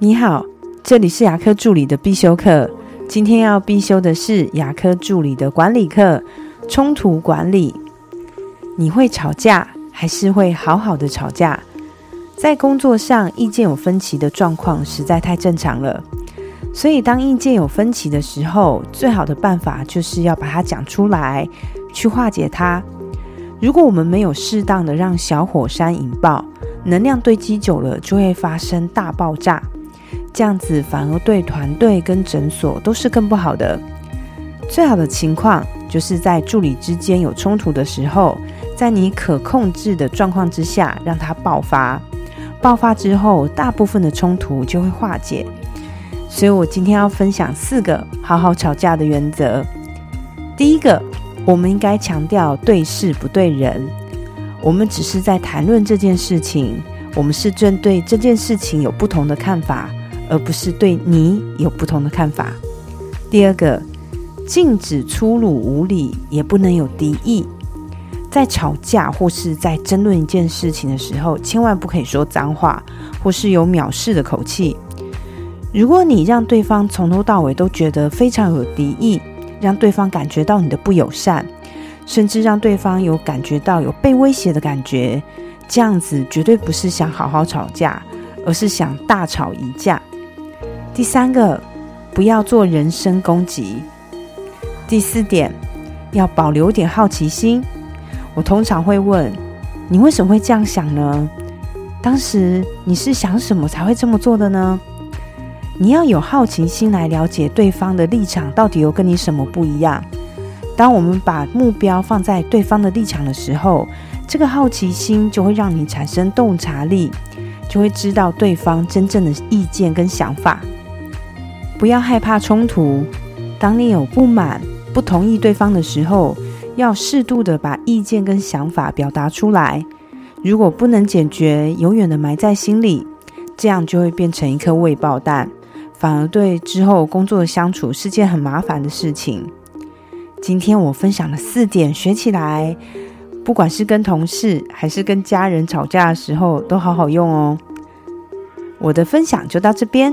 你好，这里是牙科助理的必修课。今天要必修的是牙科助理的管理课——冲突管理。你会吵架，还是会好好的吵架？在工作上意见有分歧的状况实在太正常了，所以当意见有分歧的时候，最好的办法就是要把它讲出来，去化解它。如果我们没有适当的让小火山引爆，能量堆积久了就会发生大爆炸，这样子反而对团队跟诊所都是更不好的。最好的情况就是在助理之间有冲突的时候，在你可控制的状况之下让它爆发。爆发之后，大部分的冲突就会化解。所以我今天要分享四个好好吵架的原则。第一个，我们应该强调对事不对人。我们只是在谈论这件事情，我们是针对这件事情有不同的看法，而不是对你有不同的看法。第二个，禁止粗鲁无礼，也不能有敌意。在吵架或是在争论一件事情的时候，千万不可以说脏话，或是有藐视的口气。如果你让对方从头到尾都觉得非常有敌意，让对方感觉到你的不友善，甚至让对方有感觉到有被威胁的感觉，这样子绝对不是想好好吵架，而是想大吵一架。第三个，不要做人身攻击。第四点，要保留点好奇心。我通常会问你为什么会这样想呢？当时你是想什么才会这么做的呢？你要有好奇心来了解对方的立场到底有跟你什么不一样。当我们把目标放在对方的立场的时候，这个好奇心就会让你产生洞察力，就会知道对方真正的意见跟想法。不要害怕冲突，当你有不满、不同意对方的时候。要适度的把意见跟想法表达出来，如果不能解决，永远的埋在心里，这样就会变成一颗未爆弹，反而对之后工作的相处是件很麻烦的事情。今天我分享了四点，学起来，不管是跟同事还是跟家人吵架的时候，都好好用哦。我的分享就到这边。